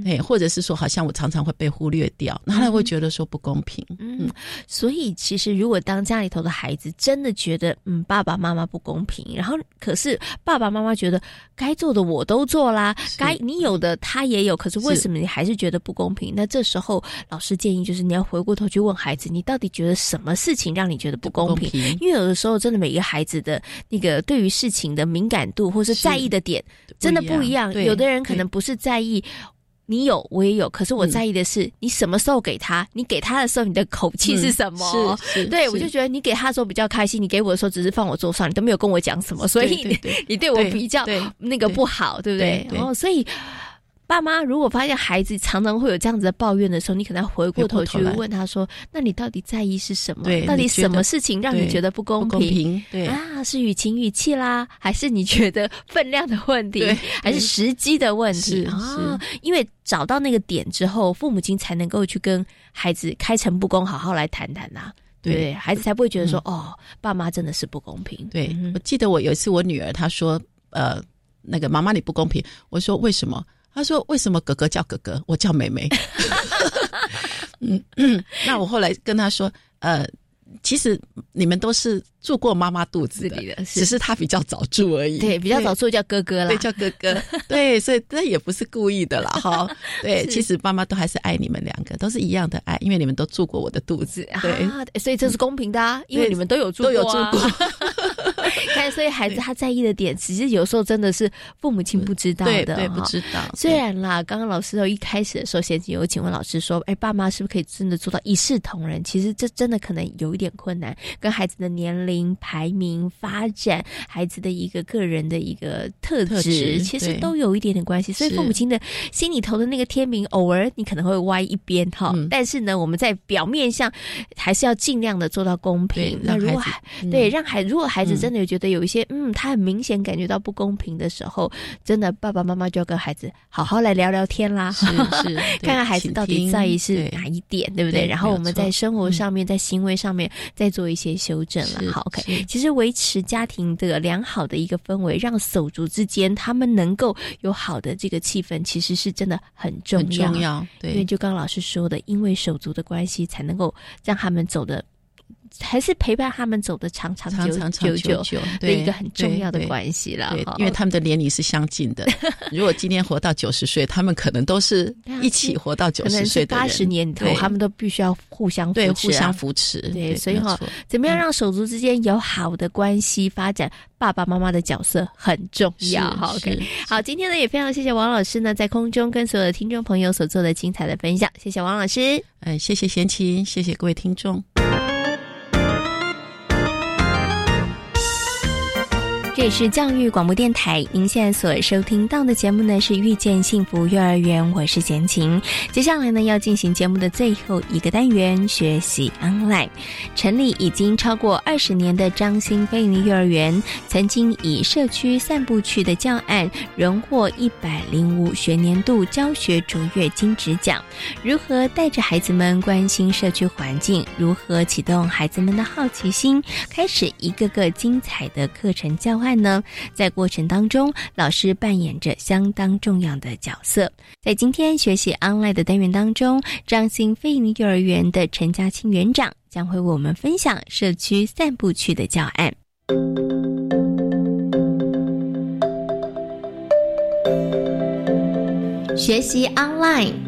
哎，或者是说好像我常常会被忽略掉，那他会觉得说不公平。嗯，所以其实如果当家里头的孩子真的觉得嗯爸爸妈妈不公平，然后可是爸爸妈妈觉得该做的我都做啦，该你有的他也有，可是为什么你还是觉得不公平？那这时候老师建议就是你要回过头去问孩子，你到底觉得什么事情让你觉得不公平？因为有的时候真的没。每个孩子的那个对于事情的敏感度或是在意的点真的不一样。有的人可能不是在意你有我也有，可是我在意的是你什么时候给他，你给他的时候你的口气是什么？是，对我就觉得你给他的时候比较开心，你给我的时候只是放我桌上，你都没有跟我讲什么，所以你 你对我比较那个不好，对不对？然后所以。爸妈如果发现孩子常常会有这样子的抱怨的时候，你可能要回过头去问他说：“那你到底在意是什么？到底什么事情让你觉得不公平？对啊，是语情语气啦，还是你觉得分量的问题，还是时机的问题啊？因为找到那个点之后，父母亲才能够去跟孩子开诚布公，好好来谈谈呐。对，孩子才不会觉得说哦，爸妈真的是不公平。对我记得我有一次我女儿她说呃，那个妈妈你不公平，我说为什么？他说：“为什么哥哥叫哥哥，我叫妹妹？”嗯，那我后来跟他说：“呃，其实你们都是住过妈妈肚子里的，只是他比较早住而已。对，比较早住叫哥哥啦，对，叫哥哥。对，所以这也不是故意的啦，哈。对，其实妈妈都还是爱你们两个，都是一样的爱，因为你们都住过我的肚子。对，所以这是公平的啊，因为你们都有住，都有住过。” 看，所以孩子他在意的点，其实有时候真的是父母亲不知道的，对，不知道。虽然啦，刚刚老师有一开始的时候，先有请问老师说，哎，爸妈是不是可以真的做到一视同仁？其实这真的可能有一点困难，跟孩子的年龄、排名、发展、孩子的一个个人的一个特质，其实都有一点点关系。所以父母亲的心里头的那个天平，偶尔你可能会歪一边哈。但是呢，我们在表面上还是要尽量的做到公平。那如果对让孩如果孩子真的有觉得有一些嗯，他很明显感觉到不公平的时候，真的爸爸妈妈就要跟孩子好好来聊聊天啦，是是，看看孩子到底在意是哪一点，对不对？然后我们在生活上面，在行为上面再做一些修正了。好，OK。其实维持家庭的良好的一个氛围，让手足之间他们能够有好的这个气氛，其实是真的很重要。重要，对。因为就刚刚老师说的，因为手足的关系，才能够让他们走的。还是陪伴他们走的长长久久久的一个很重要的关系了，对，因为他们的年龄是相近的。如果今天活到九十岁，他们可能都是一起活到九十岁的八十年头，他们都必须要互相对互相扶持。对，所以哈，怎么样让手足之间有好的关系发展？爸爸妈妈的角色很重要。好，OK，好，今天呢也非常谢谢王老师呢在空中跟所有的听众朋友所做的精彩的分享，谢谢王老师。哎，谢谢贤琴，谢谢各位听众。这里是教育广播电台，您现在所收听到的节目呢是《遇见幸福幼儿园》，我是贤琴。接下来呢要进行节目的最后一个单元——学习 online。成立已经超过二十年的张新飞尼幼儿园，曾经以社区散步区的教案荣获一百零五学年度教学卓越金质奖。如何带着孩子们关心社区环境？如何启动孩子们的好奇心？开始一个个精彩的课程教案。案呢，在过程当中，老师扮演着相当重要的角色。在今天学习 online 的单元当中，张新飞营幼儿园的陈家清园长将会为我们分享社区散步区的教案。学习 online。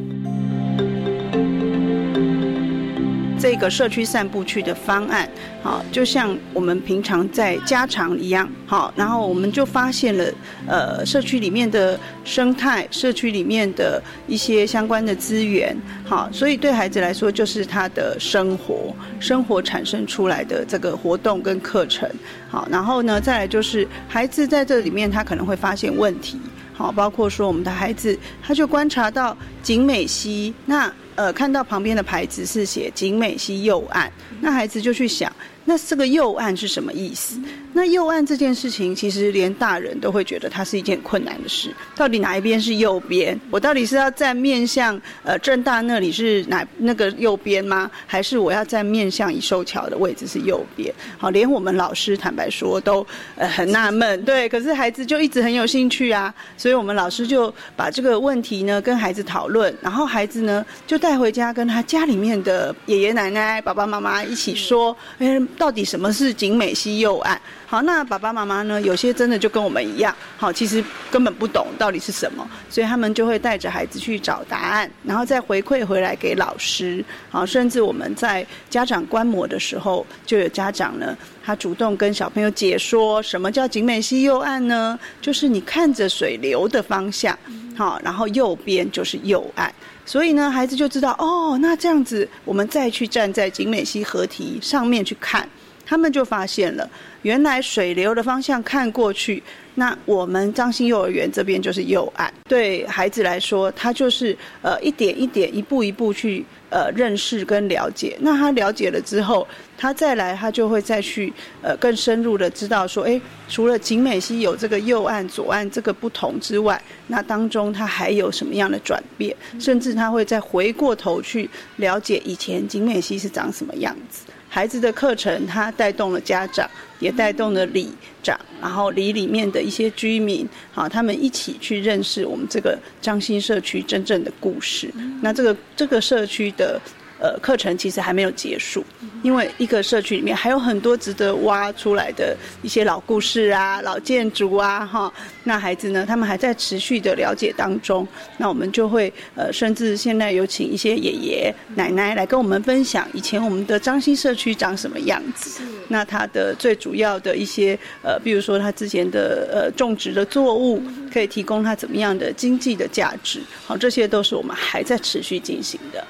这个社区散步区的方案，好，就像我们平常在家常一样，好，然后我们就发现了，呃，社区里面的生态，社区里面的一些相关的资源，好，所以对孩子来说，就是他的生活，生活产生出来的这个活动跟课程，好，然后呢，再来就是孩子在这里面，他可能会发现问题，好，包括说我们的孩子，他就观察到景美溪那。呃，看到旁边的牌子是写景美西右岸，那孩子就去想。那这个右岸是什么意思？那右岸这件事情，其实连大人都会觉得它是一件困难的事。到底哪一边是右边？我到底是要站面向呃正大那里是哪那个右边吗？还是我要站面向乙寿桥的位置是右边？好，连我们老师坦白说都呃很纳闷，对。可是孩子就一直很有兴趣啊，所以我们老师就把这个问题呢跟孩子讨论，然后孩子呢就带回家跟他家里面的爷爷奶奶、爸爸妈妈一起说，哎。到底什么是景美溪右岸？好，那爸爸妈妈呢？有些真的就跟我们一样，好，其实根本不懂到底是什么，所以他们就会带着孩子去找答案，然后再回馈回来给老师。好，甚至我们在家长观摩的时候，就有家长呢，他主动跟小朋友解说什么叫景美溪右岸呢？就是你看着水流的方向，好，然后右边就是右岸。所以呢，孩子就知道哦，那这样子，我们再去站在景美溪河堤上面去看，他们就发现了，原来水流的方向看过去，那我们张新幼儿园这边就是右岸。对孩子来说，他就是呃一点一点、一步一步去。呃，认识跟了解，那他了解了之后，他再来，他就会再去呃更深入的知道说，哎，除了景美溪有这个右岸、左岸这个不同之外，那当中它还有什么样的转变？甚至他会再回过头去了解以前景美溪是长什么样子。孩子的课程，他带动了家长，也带动了里长，然后里里面的一些居民，好，他们一起去认识我们这个张新社区真正的故事。那这个这个社区的。呃，课程其实还没有结束，因为一个社区里面还有很多值得挖出来的一些老故事啊、老建筑啊，哈。那孩子呢，他们还在持续的了解当中。那我们就会呃，甚至现在有请一些爷爷奶奶来跟我们分享以前我们的张新社区长什么样子。那它的最主要的一些呃，比如说他之前的呃种植的作物，可以提供他怎么样的经济的价值。好，这些都是我们还在持续进行的。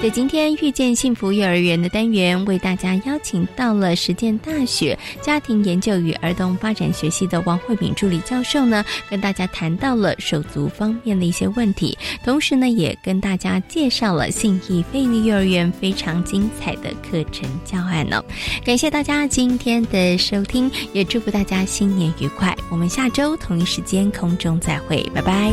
在今天遇见幸福幼儿园的单元，为大家邀请到了实践大学家庭研究与儿童发展学系的王慧敏助理教授呢，跟大家谈到了手足方面的一些问题，同时呢，也跟大家介绍了信义菲利幼儿园非常精彩的课程教案呢。感谢大家今天的收听，也祝福大家新年愉快。我们下周同一时间空中再会，拜拜。